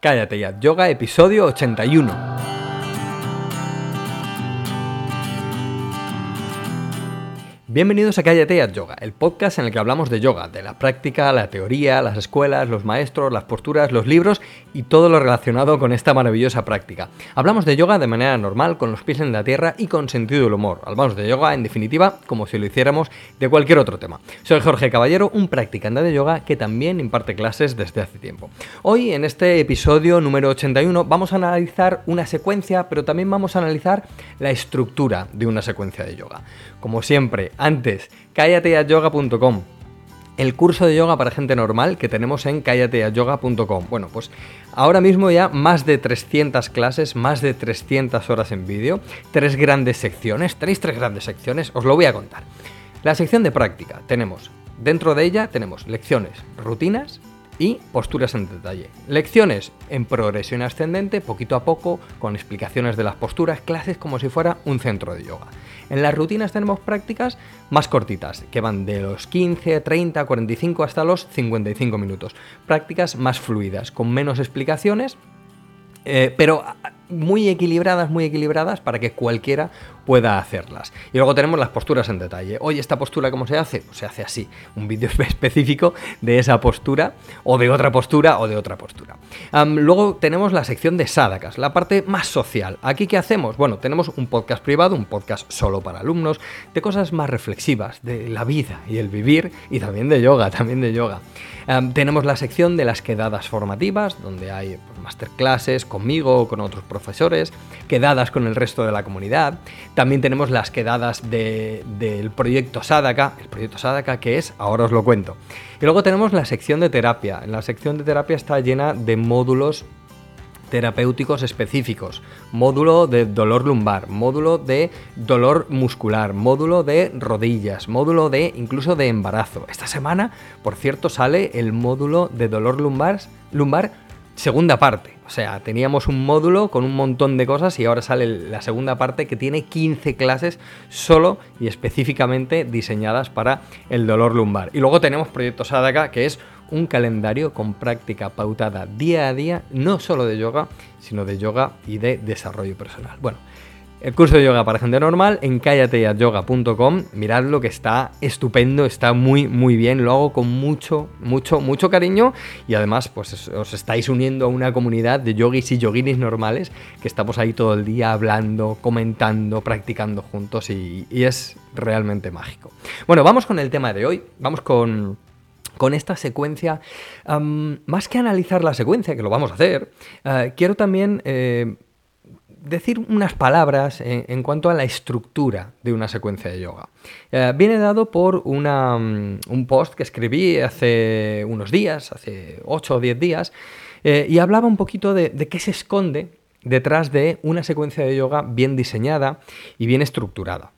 Cállate ya, Yoga episodio 81. Bienvenidos a Cállate at Yoga, el podcast en el que hablamos de yoga, de la práctica, la teoría, las escuelas, los maestros, las posturas, los libros y todo lo relacionado con esta maravillosa práctica. Hablamos de yoga de manera normal, con los pies en la tierra y con sentido del humor. Hablamos de yoga, en definitiva, como si lo hiciéramos de cualquier otro tema. Soy Jorge Caballero, un practicante de yoga que también imparte clases desde hace tiempo. Hoy, en este episodio número 81, vamos a analizar una secuencia, pero también vamos a analizar la estructura de una secuencia de yoga. Como siempre, antes, cállateayoga.com. El curso de yoga para gente normal que tenemos en cállateayoga.com. Bueno, pues ahora mismo ya más de 300 clases, más de 300 horas en vídeo, tres grandes secciones. Tenéis tres grandes secciones, os lo voy a contar. La sección de práctica tenemos, dentro de ella tenemos lecciones, rutinas, y posturas en detalle. Lecciones en progresión ascendente, poquito a poco, con explicaciones de las posturas, clases como si fuera un centro de yoga. En las rutinas tenemos prácticas más cortitas, que van de los 15, 30, 45 hasta los 55 minutos. Prácticas más fluidas, con menos explicaciones, eh, pero muy equilibradas, muy equilibradas para que cualquiera pueda hacerlas. Y luego tenemos las posturas en detalle. Oye, ¿esta postura cómo se hace? Pues se hace así. Un vídeo específico de esa postura o de otra postura o de otra postura. luego tenemos la sección de sádakas, la parte más social. ¿Aquí qué hacemos? Bueno, tenemos un podcast privado, un podcast solo para alumnos, de cosas más reflexivas, de la vida y el vivir y también de yoga, también de yoga. tenemos la sección de las quedadas formativas, donde hay pues, masterclasses conmigo o con otros profesores, quedadas con el resto de la comunidad. También tenemos las quedadas del proyecto Sadaka, el proyecto Sadaka que es, ahora os lo cuento. Y luego tenemos la sección de terapia. La sección de terapia está llena de módulos terapéuticos específicos, módulo de dolor lumbar, módulo de dolor muscular, módulo de rodillas, módulo de incluso de embarazo. Esta semana, por cierto, sale el módulo de dolor lumbar segunda parte. O sea, teníamos un módulo con un montón de cosas y ahora sale la segunda parte que tiene 15 clases solo y específicamente diseñadas para el dolor lumbar. Y luego tenemos Proyecto Sadaka, que es un calendario con práctica pautada día a día, no solo de yoga, sino de yoga y de desarrollo personal. Bueno, el curso de yoga para gente normal en cállateayoga.com. Miradlo que está estupendo, está muy muy bien. Lo hago con mucho, mucho, mucho cariño y además pues os estáis uniendo a una comunidad de yogis y yoginis normales que estamos ahí todo el día hablando, comentando, practicando juntos y, es realmente mágico. Bueno, vamos con el tema de hoy. Vamos con con esta secuencia, más que analizar la secuencia, que lo vamos a hacer, eh, quiero también eh, decir unas palabras en, cuanto a la estructura de una secuencia de yoga. Eh, viene dado por mm, un post que escribí hace unos días, hace 8 o 10 días, eh, y hablaba un poquito de, qué se esconde detrás de una secuencia de yoga bien diseñada y bien estructurada.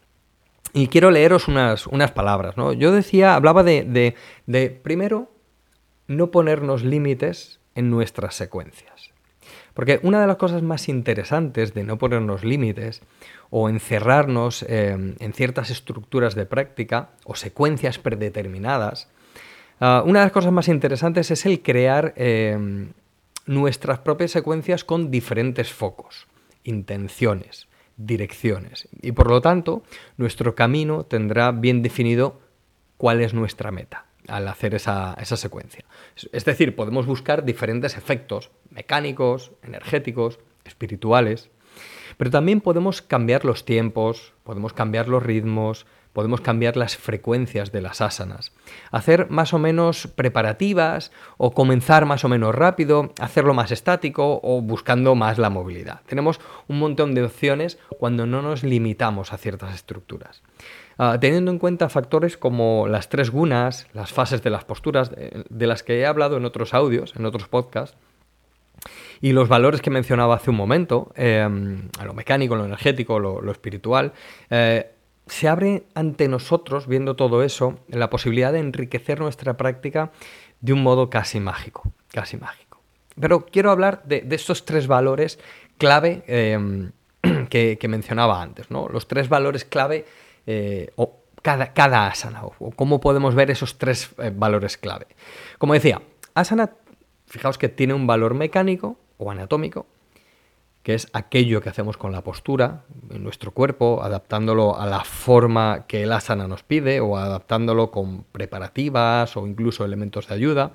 Y quiero leeros unas, unas palabras. ¿no? Yo decía, hablaba de, de primero, no ponernos límites en nuestras secuencias. Porque una de las cosas más interesantes de no ponernos límites o encerrarnos eh, en ciertas estructuras de práctica o secuencias predeterminadas, ah, una de las cosas más interesantes es el crear eh, nuestras propias secuencias con diferentes focos, intenciones, direcciones. Y por lo tanto, nuestro camino tendrá bien definido cuál es nuestra meta al hacer esa, secuencia. Es decir, podemos buscar diferentes efectos mecánicos, energéticos, espirituales, pero también podemos cambiar los tiempos, podemos cambiar los ritmos, podemos cambiar las frecuencias de las asanas, hacer más o menos preparativas o comenzar más o menos rápido, hacerlo más estático o buscando más la movilidad. Tenemos un montón de opciones cuando no nos limitamos a ciertas estructuras. Ah, teniendo en cuenta factores como las tres gunas, las fases de las posturas, de, las que he hablado en otros audios, en otros podcasts, y los valores que mencionaba hace un momento, em, lo mecánico, lo energético, lo, espiritual, eh, se abre ante nosotros, viendo todo eso, la posibilidad de enriquecer nuestra práctica de un modo casi mágico, casi mágico. Pero quiero hablar de, estos tres valores clave em, que, que, mencionaba antes, ¿no? Los tres valores clave eh, o cada, cada, asana, o cómo podemos ver esos tres eh, valores clave. Como decía, asana, fijaos que tiene un valor mecánico o anatómico, que es aquello que hacemos con la postura en nuestro cuerpo, adaptándolo a la forma que el asana nos pide o adaptándolo con preparativas o incluso elementos de ayuda.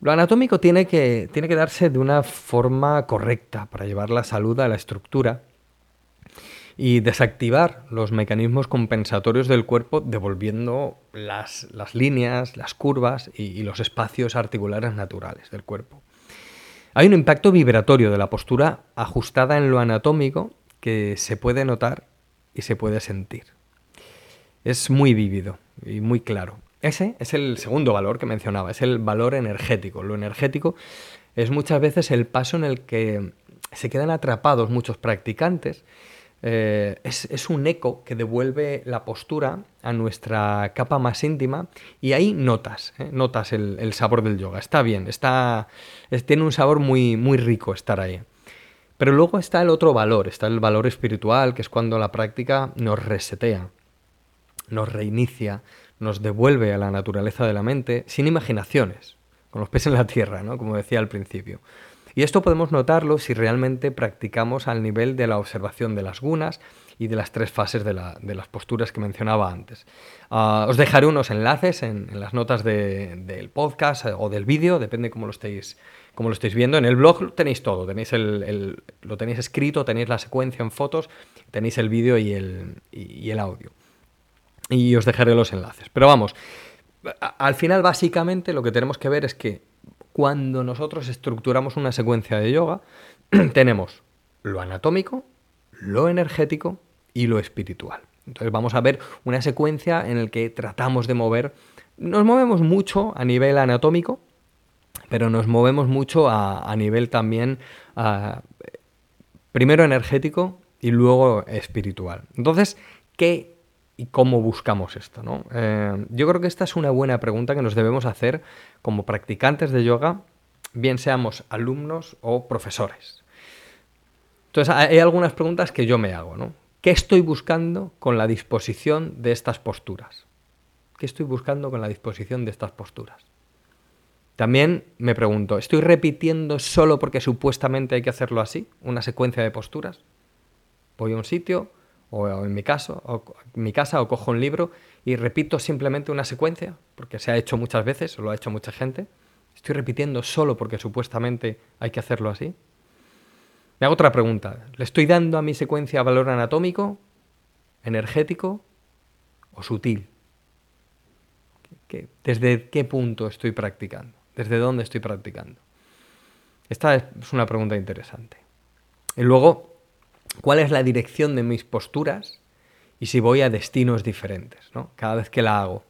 Lo anatómico tiene que, tiene que darse de una forma correcta para llevar la salud a la estructura y desactivar los mecanismos compensatorios del cuerpo devolviendo las, líneas, las curvas y los espacios articulares naturales del cuerpo. Hay un impacto vibratorio de la postura ajustada en lo anatómico que se puede notar y se puede sentir. Es muy vívido y muy claro. Ese es el segundo valor que mencionaba, es el valor energético. Lo energético es muchas veces el paso en el que se quedan atrapados muchos practicantes eh, es, un eco que devuelve la postura a nuestra capa más íntima y ahí notas, ¿eh? notas el, sabor del yoga. Está bien, está, tiene un sabor muy, muy rico estar ahí. Pero luego está el otro valor, está el valor espiritual, que es cuando la práctica nos resetea, nos reinicia, nos devuelve a la naturaleza de la mente sin imaginaciones, con los pies en la tierra, ¿no? como decía al principio. Y esto podemos notarlo si realmente practicamos al nivel de la observación de las gunas y de las tres fases de, las posturas que mencionaba antes. Ah, os dejaré unos enlaces en, las notas del podcast eh, o del vídeo, depende cómo lo estéis como lo estáis viendo. En el blog tenéis todo, tenéis lo tenéis escrito, tenéis la secuencia en fotos, tenéis el vídeo y el audio. Y os dejaré los enlaces. Pero vamos, al final básicamente lo que tenemos que ver es que cuando nosotros estructuramos una secuencia de yoga, tenemos lo anatómico, lo energético y lo espiritual. Entonces vamos a ver una secuencia en la que tratamos de mover, nos movemos mucho a nivel anatómico, pero nos movemos mucho a, nivel también, primero energético y luego espiritual. Entonces, ¿qué y cómo buscamos esto. ¿no? Eh, yo creo que esta es una buena pregunta que nos debemos hacer como practicantes de yoga, bien seamos alumnos o profesores. Entonces hay algunas preguntas que yo me hago. ¿no? ¿Qué estoy buscando con la disposición de estas posturas? ¿Qué estoy buscando con la disposición de estas posturas? También me pregunto, ¿estoy repitiendo solo porque supuestamente hay que hacerlo así? ¿Una secuencia de posturas? Voy a un sitio, o en mi caso, o en mi casa, o cojo un libro y repito simplemente una secuencia, porque se ha hecho muchas veces, o lo ha hecho mucha gente. Estoy repitiendo solo porque supuestamente hay que hacerlo así. Me hago otra pregunta. ¿Le estoy dando a mi secuencia valor anatómico, energético o sutil? ¿Desde qué punto estoy practicando? ¿Desde dónde estoy practicando? Esta es una pregunta interesante. Y luego, cuál es la dirección de mis posturas y si voy a destinos diferentes, ¿no? Cada vez que la hago,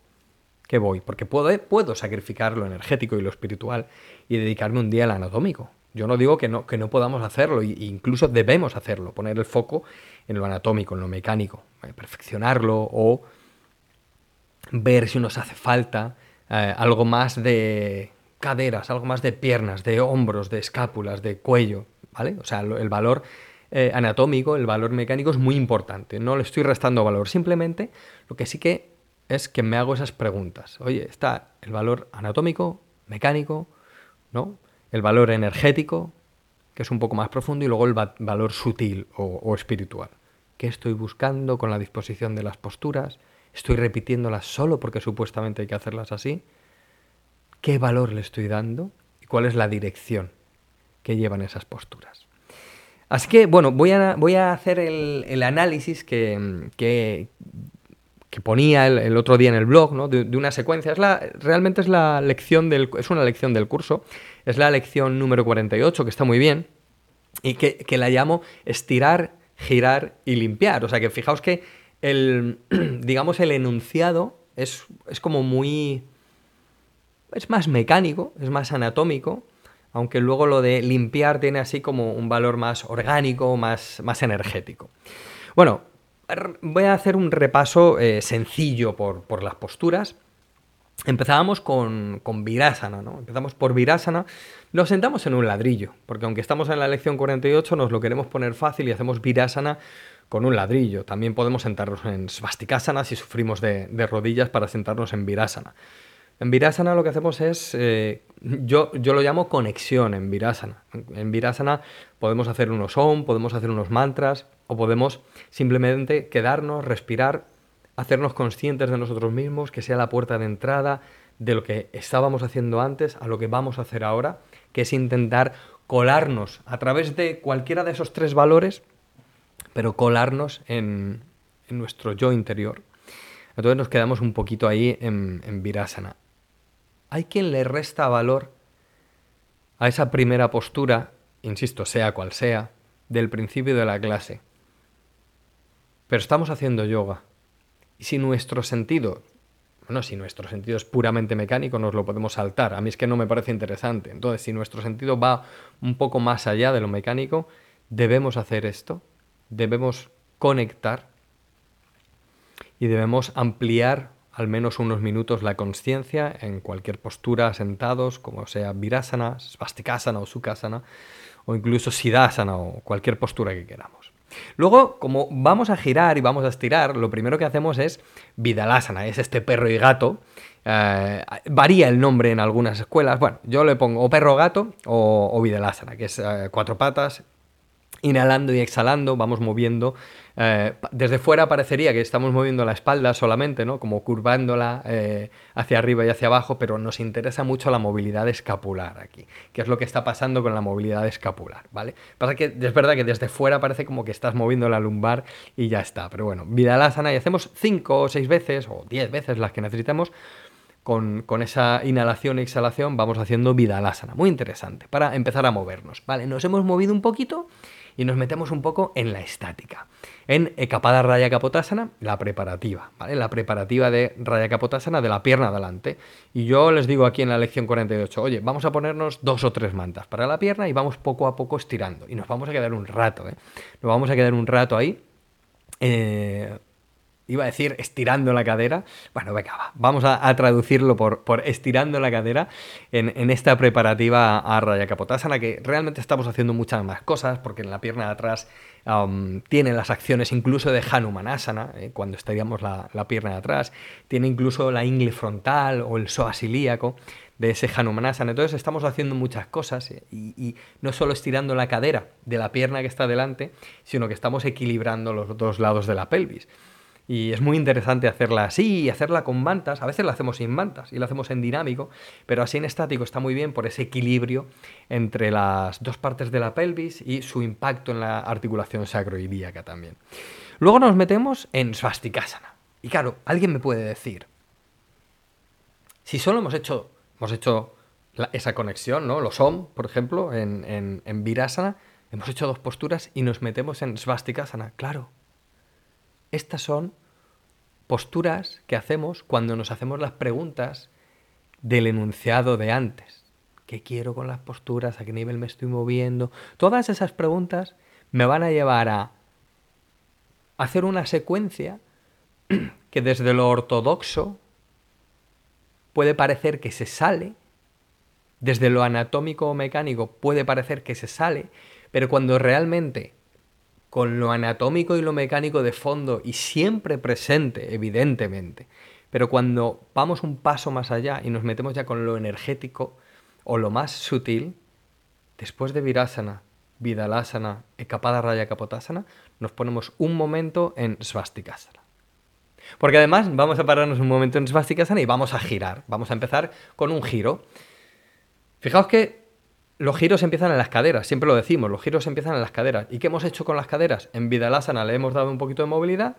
¿qué voy? Porque puedo, puedo sacrificar lo energético y lo espiritual y dedicarme un día al anatómico. Yo no digo que no, que no podamos hacerlo, e incluso debemos hacerlo, poner el foco en lo anatómico, en lo mecánico, eh, perfeccionarlo o ver si nos hace falta eh, algo más de caderas, algo más de piernas, de hombros, de escápulas, de cuello, ¿vale? O sea, el valor eh, anatómico, el valor mecánico es muy importante. No le estoy restando valor. Simplemente lo que sí que es que me hago esas preguntas. Oye, está el valor anatómico, mecánico, ¿no? El valor energético, que es un poco más profundo, y luego el valor sutil o, espiritual. ¿Qué estoy buscando con la disposición de las posturas? ¿Estoy repitiéndolas solo porque supuestamente hay que hacerlas así? ¿Qué valor le estoy dando? ¿Y cuál es la dirección que llevan esas posturas? Así que, bueno, voy a, voy a hacer el, análisis que, que, ponía el, otro día en el blog, ¿no? De, una secuencia. Es la, realmente es la lección del, es una lección del curso. Es la lección número 48, que está muy bien. Y que, la llamo estirar, girar y limpiar. O sea que fijaos que el, digamos, el enunciado es, es como muy... Es más mecánico, es más anatómico aunque luego lo de limpiar tiene así como un valor más orgánico, más, más energético. Bueno, voy a hacer un repaso eh, sencillo por, las posturas. Empezábamos con, con Virasana, ¿no? Empezamos por Virasana, nos sentamos en un ladrillo, porque aunque estamos en la lección 48, nos lo queremos poner fácil y hacemos Virasana con un ladrillo. También podemos sentarnos en Svastikasana si sufrimos de, de rodillas para sentarnos en Virasana. En Virasana lo que hacemos es, eh, yo, yo lo llamo conexión en Virasana. En Virasana podemos hacer unos om, podemos hacer unos mantras o podemos simplemente quedarnos, respirar, hacernos conscientes de nosotros mismos, que sea la puerta de entrada de lo que estábamos haciendo antes a lo que vamos a hacer ahora, que es intentar colarnos a través de cualquiera de esos tres valores, pero colarnos en, nuestro yo interior. Entonces nos quedamos un poquito ahí en, en Virasana. Hay quien le resta valor a esa primera postura, insisto, sea cual sea, del principio de la clase. Pero estamos haciendo yoga. Y si nuestro sentido, bueno, si nuestro sentido es puramente mecánico, nos lo podemos saltar. A mí es que no me parece interesante. Entonces, si nuestro sentido va un poco más allá de lo mecánico, debemos hacer esto, debemos conectar y debemos ampliar al menos unos minutos la conciencia en cualquier postura, sentados, como sea virasana, svastikasana o sukhasana, o incluso siddhasana o cualquier postura que queramos. Luego, como vamos a girar y vamos a estirar, lo primero que hacemos es Vidalasana, es este perro y gato. Eh, varía el nombre en algunas escuelas. Bueno, yo le pongo o perro gato o, o Vidalasana, que es eh, cuatro patas, inhalando y exhalando, vamos moviendo. Eh, desde fuera parecería que estamos moviendo la espalda solamente, ¿no? Como curvándola eh, hacia arriba y hacia abajo, pero nos interesa mucho la movilidad escapular aquí, que es lo que está pasando con la movilidad escapular, ¿vale? Pasa que es verdad que desde fuera parece como que estás moviendo la lumbar y ya está, pero bueno, Vidalasana y hacemos cinco o seis veces o diez veces las que necesitemos. Con, con, esa inhalación y exhalación vamos haciendo Vidalasana. Muy interesante para empezar a movernos. Vale, nos hemos movido un poquito y nos metemos un poco en la estática. En Ekapada Raya Kapotasana, la preparativa, ¿vale? La preparativa de Raya Kapotasana de la pierna adelante. Y yo les digo aquí en la lección 48, oye, vamos a ponernos dos o tres mantas para la pierna y vamos poco a poco estirando. Y nos vamos a quedar un rato, ¿eh? Nos vamos a quedar un rato ahí. Eh, iba a decir estirando la cadera. Bueno, venga, va. vamos a, traducirlo por, estirando la cadera en, esta preparativa a Raya que realmente estamos haciendo muchas más cosas, porque en la pierna de atrás um, tiene las acciones incluso de Hanumanasana, eh, cuando estaríamos la, pierna de atrás, tiene incluso la ingle frontal o el psoas ilíaco de ese Hanumanasana. Entonces estamos haciendo muchas cosas eh, y, y, no solo estirando la cadera de la pierna que está delante, sino que estamos equilibrando los dos lados de la pelvis. Y es muy interesante hacerla así y hacerla con mantas. A veces la hacemos sin mantas y la hacemos en dinámico, pero así en estático está muy bien por ese equilibrio entre las dos partes de la pelvis y su impacto en la articulación sacroilíaca también. Luego nos metemos en swastikasana. Y claro, alguien me puede decir, si solo hemos hecho, hemos hecho esa conexión, ¿no? Los OM, por ejemplo, en, en, en Virasana, hemos hecho dos posturas y nos metemos en swastikasana. Claro, estas son posturas que hacemos cuando nos hacemos las preguntas del enunciado de antes. ¿Qué quiero con las posturas? ¿A qué nivel me estoy moviendo? Todas esas preguntas me van a llevar a hacer una secuencia que desde lo ortodoxo puede parecer que se sale, desde lo anatómico o mecánico puede parecer que se sale, pero cuando realmente con lo anatómico y lo mecánico de fondo y siempre presente, evidentemente. Pero cuando vamos un paso más allá y nos metemos ya con lo energético o lo más sutil, después de Virasana, Vidalasana, Ekapada Raya Kapotasana, nos ponemos un momento en Svastikasana. Porque además vamos a pararnos un momento en Svastikasana y vamos a girar. Vamos a empezar con un giro. Fijaos que los giros empiezan en las caderas, siempre lo decimos, los giros empiezan en las caderas. ¿Y qué hemos hecho con las caderas? En Vidalasana le hemos dado un poquito de movilidad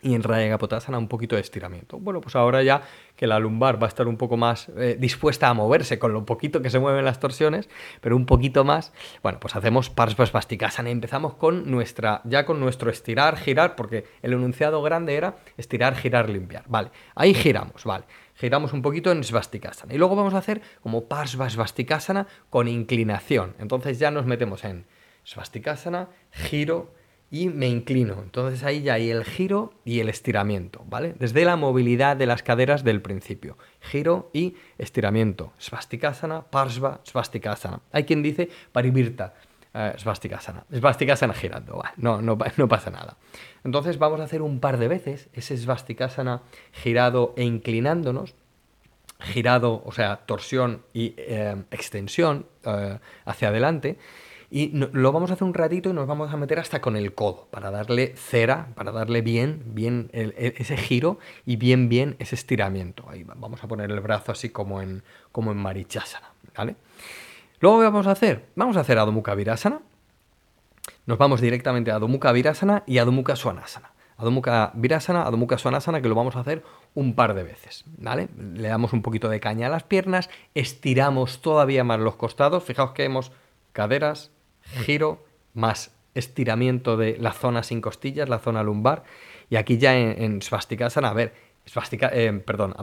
y en Raya Kapotasana un poquito de estiramiento. Bueno, pues ahora ya que la lumbar va a estar un poco más eh, dispuesta a moverse con lo poquito que se mueven las torsiones, pero un poquito más, bueno, pues hacemos Parsvasvastikasana y empezamos con nuestra, ya con nuestro estirar, girar, porque el enunciado grande era estirar, girar, limpiar. Vale, ahí giramos, vale giramos un poquito en Svastikasana. Y luego vamos a hacer como Parsva Svastikasana con inclinación. Entonces ya nos metemos en Svastikasana, giro y me inclino. Entonces ahí ya hay el giro y el estiramiento, ¿vale? Desde la movilidad de las caderas del principio. Giro y estiramiento. Svastikasana, Parsva Svastikasana. Hay quien dice Parivirta. Eh. Svastikasana girando, no, no, no pasa nada. Entonces vamos a hacer un par de veces ese svastikasana girado e inclinándonos. girado, o sea, torsión y eh, extensión eh, hacia adelante. Y lo vamos a hacer un ratito y nos vamos a meter hasta con el codo para darle cera, para darle bien, bien ese giro y bien, bien ese estiramiento. Ahí vamos a poner el brazo así como en, como en Marichasana, ¿vale? Luego, ¿qué vamos a hacer? Vamos a hacer Adho Mukha Virasana. Nos vamos directamente a Adho Mukha Virasana y Adho Mukha Mukha Virasana, Adho Mukha Svanasana, que lo vamos a hacer un par de veces, ¿vale? Le damos un poquito de caña a las piernas, estiramos todavía más los costados. Fijaos que hemos caderas, giro, más estiramiento de la zona sin costillas, la zona lumbar. Y aquí ya en, en Svastikasana, a ver, Svastika, eh, perdón,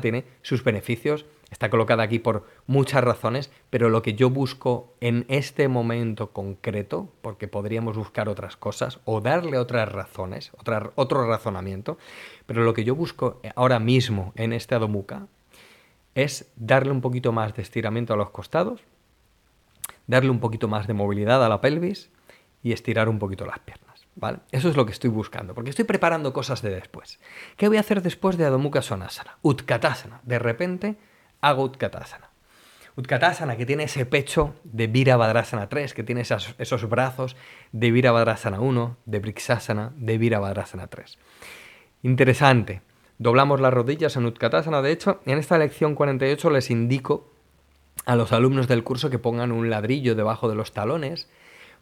tiene sus beneficios, está colocada aquí por muchas razones, pero lo que yo busco en este momento concreto, porque podríamos buscar otras cosas o darle otras razones, otro razonamiento, pero lo que yo busco ahora mismo en este Adho Mukha es darle un poquito más de estiramiento a los costados, darle un poquito más de movilidad a la pelvis y estirar un poquito las piernas. ¿Vale? Eso es lo que estoy buscando, porque estoy preparando cosas de después. ¿Qué voy a hacer después de Adho Mukha Svanasana? Utkatasana. De repente hago Utkatasana. Utkatasana, que tiene ese pecho de Virabhadrasana 3, que tiene esos brazos de Virabhadrasana 1, de Brixasana, de Virabhadrasana 3. Interesante. Doblamos las rodillas en Utkatasana. De hecho, en esta lección 48 les indico a los alumnos del curso que pongan un ladrillo debajo de los talones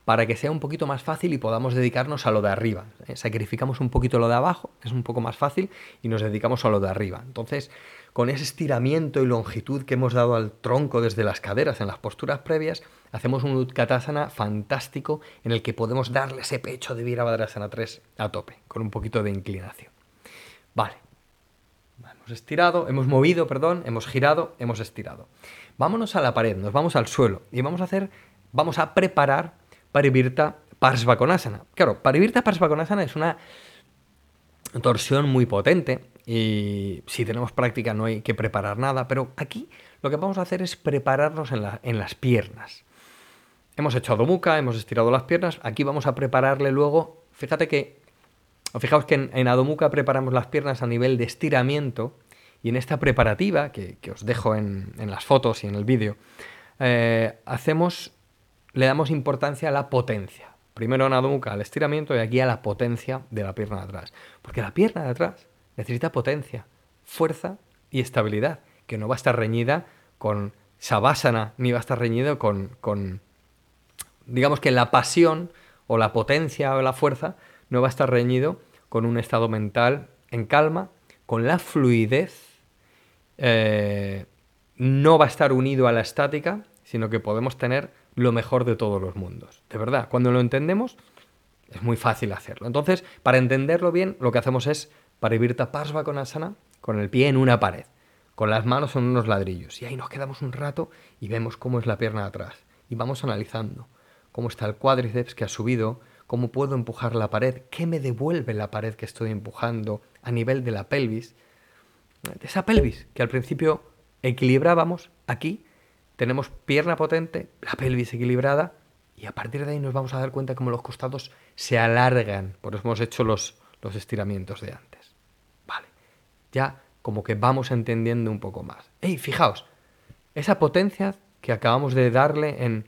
para que sea un poquito más fácil y podamos dedicarnos a lo de arriba. ¿eh? Sacrificamos un poquito lo de abajo, es un poco más fácil, y nos dedicamos a lo de arriba. Entonces, con ese estiramiento y longitud que hemos dado al tronco desde las caderas en las posturas previas, hacemos un Utkatasana fantástico en el que podemos darle ese pecho de Virabhadrasana 3 a tope, con un poquito de inclinación. Vale. Hemos estirado, hemos movido, perdón, hemos girado, hemos estirado. Vámonos a la pared, nos vamos al suelo y vamos a hacer, vamos a preparar Parivirta Parsvakonasana. Claro, Parivirta Parsvakonasana es una torsión muy potente y si tenemos práctica no hay que preparar nada, pero aquí lo que vamos a hacer es prepararnos en, en las piernas. Hemos hecho Adomuka, hemos estirado las piernas, aquí vamos a prepararle luego, fíjate que, fijaos que en, en Adomuka preparamos las piernas a nivel de estiramiento y en esta preparativa, que, os dejo en, las fotos y en el vídeo, eh, hacemos le damos importancia a la potencia. Primero en Adho al estiramiento y aquí a la potencia de la pierna de atrás. Porque la pierna de atrás necesita potencia, fuerza y estabilidad, que no va a estar reñida con sabásana ni va a estar reñido con, con, digamos que la pasión o la potencia o la fuerza no va a estar reñido con un estado mental en calma, con la fluidez, eh, no va a estar unido a la estática, sino que podemos tener lo mejor de todos los mundos. De verdad, cuando lo entendemos, es muy fácil hacerlo. Entonces, para entenderlo bien, lo que hacemos es Parivirta Pasva con asana, con el pie en una pared, con las manos en unos ladrillos. Y ahí nos quedamos un rato y vemos cómo es la pierna de atrás. Y vamos analizando cómo está el cuádriceps que ha subido, cómo puedo empujar la pared, qué me devuelve la pared que estoy empujando a nivel de la pelvis. De esa pelvis que al principio equilibrábamos aquí tenemos pierna potente, la pelvis equilibrada y a partir de ahí nos vamos a dar cuenta cómo los costados se alargan. Por eso hemos hecho los, los estiramientos de antes. Vale, ya como que vamos entendiendo un poco más. ¡Ey, fijaos! Esa potencia que acabamos de darle en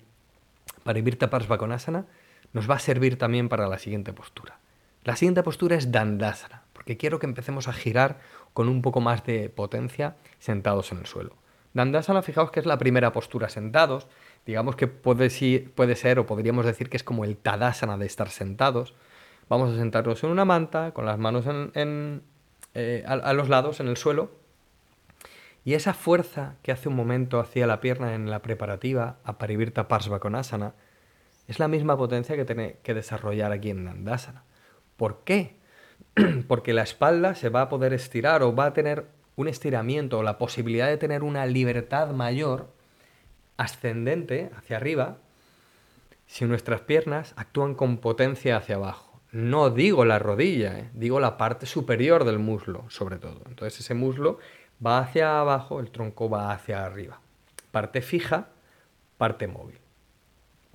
Parivirta Parsvakonasana nos va a servir también para la siguiente postura. La siguiente postura es Dandasana, porque quiero que empecemos a girar con un poco más de potencia sentados en el suelo. Dandasana, fijaos que es la primera postura sentados. Digamos que puede, puede ser, o podríamos decir que es como el Tadasana de estar sentados. Vamos a sentarnos en una manta, con las manos en, eh, a, los lados, en el suelo. Y esa fuerza que hace un momento hacía la pierna en la preparativa a Parivirta Parsvakonasana es la misma potencia que tiene que desarrollar aquí en Dandasana. ¿Por qué? Porque la espalda se va a poder estirar o va a tener un estiramiento o la posibilidad de tener una libertad mayor ascendente hacia arriba si nuestras piernas actúan con potencia hacia abajo. No digo la rodilla, ¿eh? digo la parte superior del muslo, sobre todo. Entonces ese muslo va hacia abajo, el tronco va hacia arriba. Parte fija, parte móvil.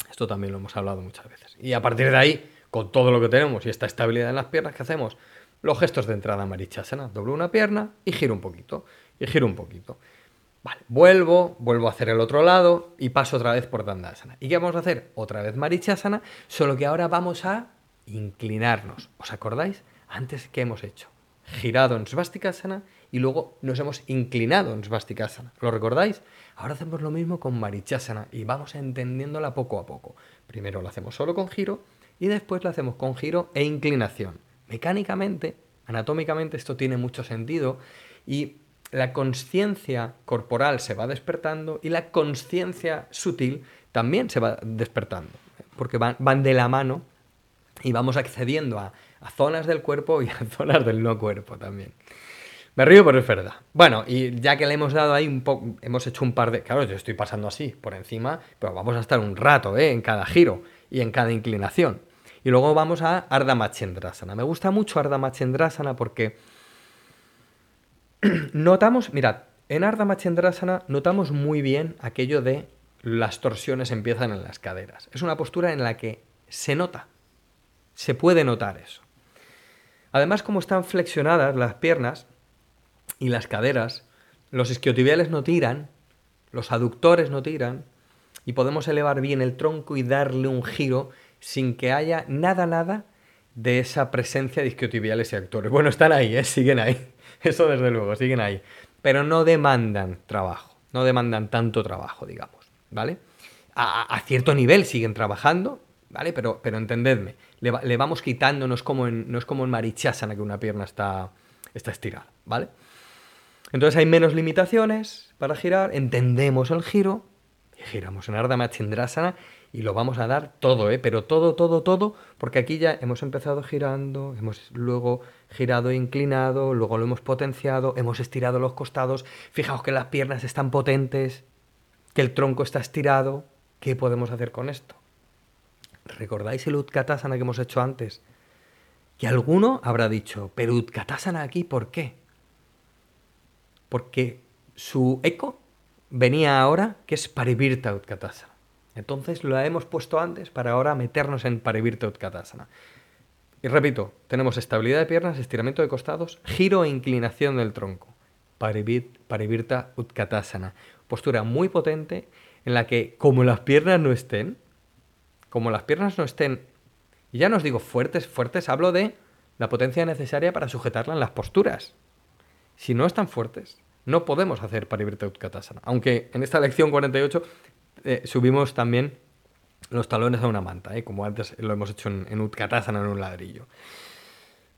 Esto también lo hemos hablado muchas veces. Y a partir de ahí, con todo lo que tenemos y esta estabilidad en las piernas, ¿qué hacemos? Los gestos de entrada marichasana. Doblo una pierna y giro un poquito. y giro un poquito. Vuelvo, vuelvo a hacer el otro lado y paso otra vez por Dandasana. ¿Y qué vamos a hacer? Otra vez Marichasana, solo que ahora vamos a inclinarnos. ¿Os acordáis? Antes, ¿qué hemos hecho? Girado en Svastikasana y luego nos hemos inclinado en Svastikasana. ¿Lo recordáis? Ahora hacemos lo mismo con Marichasana y vamos entendiéndola poco a poco. Primero lo hacemos solo con giro y después lo hacemos con giro e inclinación. Mecánicamente, anatómicamente esto tiene mucho sentido y la conciencia corporal se va despertando y la conciencia sutil también se va despertando, porque van, de la mano y vamos accediendo a, a zonas del cuerpo y a zonas del no cuerpo también. Me río, pero es verdad. Bueno, y ya que le hemos dado ahí un poco, hemos hecho un par de... Claro, yo estoy pasando así, por encima, pero vamos a estar un rato, ¿eh? En cada giro y en cada inclinación. Y luego vamos a Ardha Machendrasana. Me gusta mucho Ardha Machendrasana porque notamos, mirad, en Ardha Machendrasana notamos muy bien aquello de las torsiones empiezan en las caderas. Es una postura en la que se nota, se puede notar eso. Además, como están flexionadas las piernas y las caderas, los isquiotibiales no tiran, los aductores no tiran, y podemos elevar bien el tronco y darle un giro sin que haya nada, nada de esa presencia de isquiotibiales y actores. Bueno, están ahí, ¿eh? siguen ahí. Eso desde luego, siguen ahí. Pero no demandan trabajo, no demandan tanto trabajo, digamos, ¿vale? A, cierto nivel siguen trabajando, ¿vale? Pero, pero entendedme, le, vamos quitando, no es como en, no es como en Marichasana que una pierna está, está estirada, ¿vale? Entonces hay menos limitaciones para girar, entendemos el giro, y giramos en Ardha Machendrasana y lo vamos a dar todo, ¿eh? pero todo, todo, todo, porque aquí ya hemos empezado girando, hemos luego girado inclinado, luego lo hemos potenciado, hemos estirado los costados, fijaos que las piernas están potentes, que el tronco está estirado, ¿qué podemos hacer con esto? ¿Recordáis el Utkatasana que hemos hecho antes? Que alguno habrá dicho, pero Utkatasana aquí, ¿por qué? Porque su eco venía ahora, que es Parivirta Utkatasana. Entonces lo hemos puesto antes para ahora meternos en Parivirta Utkatasana. Y repito, tenemos estabilidad de piernas, estiramiento de costados, giro e inclinación del tronco. Parivirta Utkatasana. Postura muy potente en la que, como las piernas no estén, como las piernas no estén, y ya no os digo fuertes, fuertes, hablo de la potencia necesaria para sujetarla en las posturas. Si no están fuertes, no podemos hacer Parivirta Utkatasana. Aunque en esta lección 48 eh, subimos también los talones a una manta, ¿eh? como antes lo hemos hecho en, en en un ladrillo.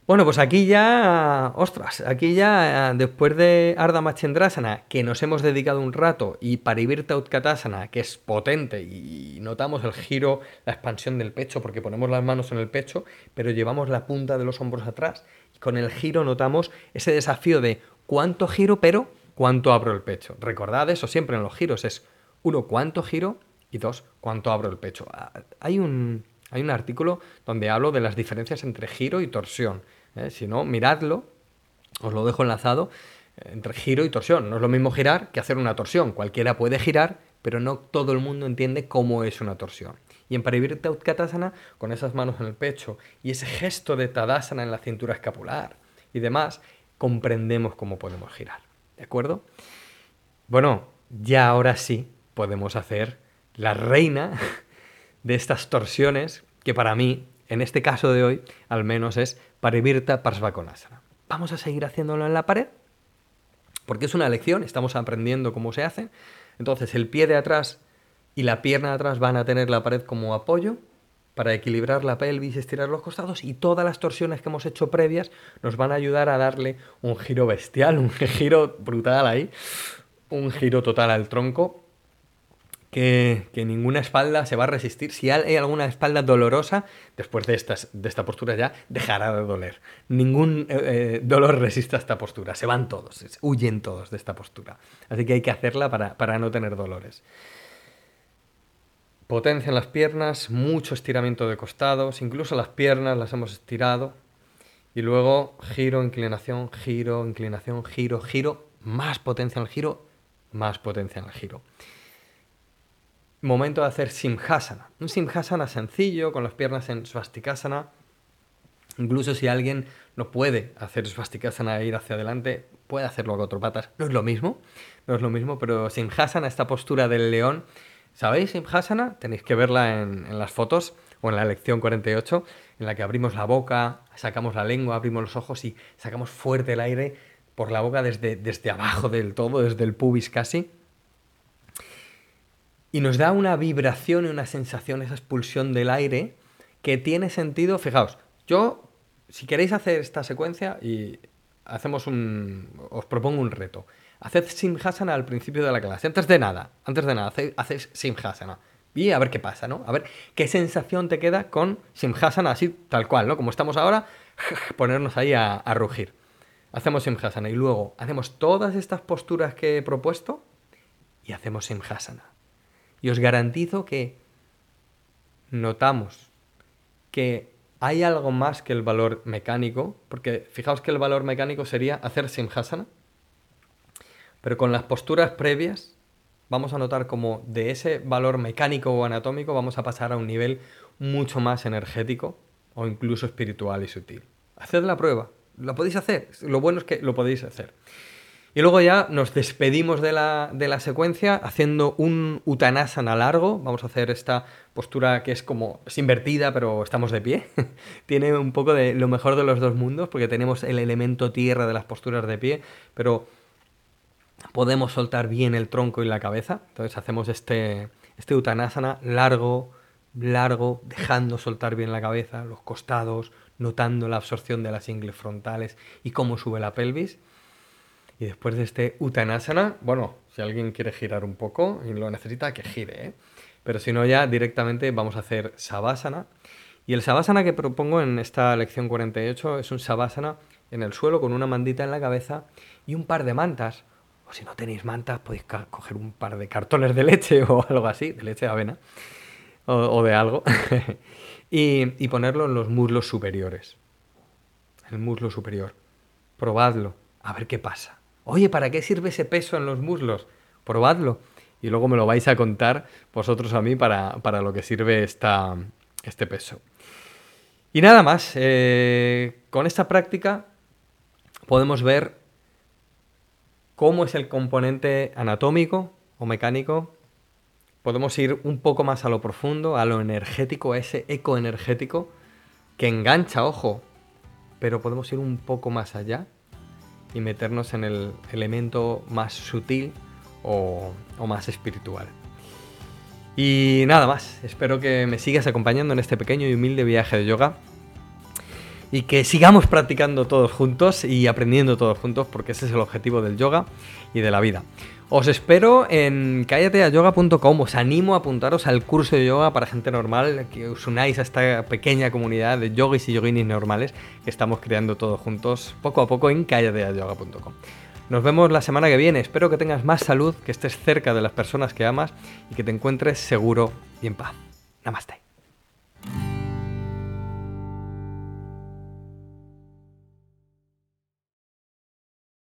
Bueno, pues aquí ya, ostras, aquí ya después de Ardha Machendrasana, que nos hemos dedicado un rato, y Parivirta Utkatasana, que es potente, y notamos el giro, la expansión del pecho, porque ponemos las manos en el pecho, pero llevamos la punta de los hombros atrás, y con el giro notamos ese desafío de cuánto giro, pero cuánto abro el pecho. Recordad eso siempre en los giros, es uno, cuánto giro y dos, cuánto abro el pecho. Ah, hay un, hay un artículo donde hablo de las diferencias entre giro y torsión. ¿eh? Si no, miradlo, os lo dejo enlazado, eh, entre giro y torsión. No es lo mismo girar que hacer una torsión. Cualquiera puede girar, pero no todo el mundo entiende cómo es una torsión. Y en Parivirta Utkatasana, con esas manos en el pecho y ese gesto de Tadasana en la cintura escapular y demás, comprendemos cómo podemos girar. ¿De acuerdo? Bueno, ya ahora sí podemos hacer la reina de estas torsiones, que para mí, en este caso de hoy, al menos es Parivirta Parsvakonasana. Vamos a seguir haciéndolo en la pared, porque es una lección, estamos aprendiendo cómo se hace. Entonces, el pie de atrás y la pierna de atrás van a tener la pared como apoyo para equilibrar la pelvis, estirar los costados y todas las torsiones que hemos hecho previas nos van a ayudar a darle un giro bestial, un giro brutal ahí, un giro total al tronco que, ninguna espalda se va a resistir. Si hay alguna espalda dolorosa, después de, esta postura ya dejará de doler. Ningún eh, eh, dolor resiste a esta postura. Se van todos, huyen todos de esta postura. Así que hay que hacerla para, para no tener dolores. Potencia en las piernas, mucho estiramiento de costados, incluso las piernas las hemos estirado. Y luego giro, inclinación, giro, inclinación, giro, giro, más potencia en el giro, más potencia en el giro momento de hacer Simhasana. Un Simhasana sencillo, con las piernas en Svastikasana. Incluso si alguien no puede hacer Svastikasana e ir hacia adelante, puede hacerlo a cuatro patas. No es lo mismo, no es lo mismo, pero Simhasana, esta postura del león, ¿sabéis Simhasana? Tenéis que verla en, en las fotos o en la lección 48, en la que abrimos la boca, sacamos la lengua, abrimos los ojos y sacamos fuerte el aire por la boca desde, desde abajo del todo, desde el pubis casi. Y nos da una vibración y una sensación, esa expulsión del aire, que tiene sentido. Fijaos, yo, si queréis hacer esta secuencia y hacemos un. os propongo un reto. Haced Simhasana al principio de la clase. Antes de nada, antes de nada, haced Simhasana. Y a ver qué pasa, ¿no? A ver qué sensación te queda con Simhasana así, tal cual, ¿no? Como estamos ahora, ponernos ahí a, a rugir. Hacemos Simhasana y luego hacemos todas estas posturas que he propuesto y hacemos Simhasana. Y os garantizo que notamos que hay algo más que el valor mecánico, porque fijaos que el valor mecánico sería hacer Simhasana, pero con las posturas previas vamos a notar como de ese valor mecánico o anatómico vamos a pasar a un nivel mucho más energético o incluso espiritual y sutil. Haced la prueba, lo podéis hacer, lo bueno es que lo podéis hacer. Y luego ya nos despedimos de la, de la, secuencia haciendo un Uttanasana largo. Vamos a hacer esta postura que es como es invertida, pero estamos de pie. Tiene un poco de lo mejor de los dos mundos, porque tenemos el elemento tierra de las posturas de pie, pero podemos soltar bien el tronco y la cabeza. Entonces hacemos este, este Uttanasana largo, largo, dejando soltar bien la cabeza, los costados, notando la absorción de las ingles frontales y cómo sube la pelvis. Y después de este Uttanasana, bueno, si alguien quiere girar un poco y lo necesita, que gire, ¿eh? Pero si no, ya directamente vamos a hacer Savasana. Y el Savasana que propongo en esta lección 48 es un Savasana en el suelo con una mandita en la cabeza y un par de mantas. O si no tenéis mantas, podéis coger un par de cartones de leche o algo así, de leche de avena o, de algo, y, y ponerlo en los muslos superiores. El muslo superior. Probadlo, a ver qué pasa. Oye, ¿para qué sirve ese peso en los muslos? Probadlo. Y luego me lo vais a contar vosotros a mí para, para lo que sirve esta, este peso. Y nada más, eh, con esta práctica podemos ver cómo es el componente anatómico o mecánico. Podemos ir un poco más a lo profundo, a lo energético, a ese eco energético que engancha, ojo, pero podemos ir un poco más allá y meternos en el elemento más sutil o, más espiritual. Y nada más, espero que me sigas acompañando en este pequeño y humilde viaje de yoga y que sigamos practicando todos juntos y aprendiendo todos juntos porque ese es el objetivo del yoga y de la vida. Os espero en cállateayoga.com, os animo a apuntaros al curso de yoga para gente normal, que os unáis a esta pequeña comunidad de yogis y yoginis normales que estamos creando todos juntos poco a poco en cállateayoga.com. Nos vemos la semana que viene, espero que tengas más salud, que estés cerca de las personas que amas y que te encuentres seguro y en paz. Namaste.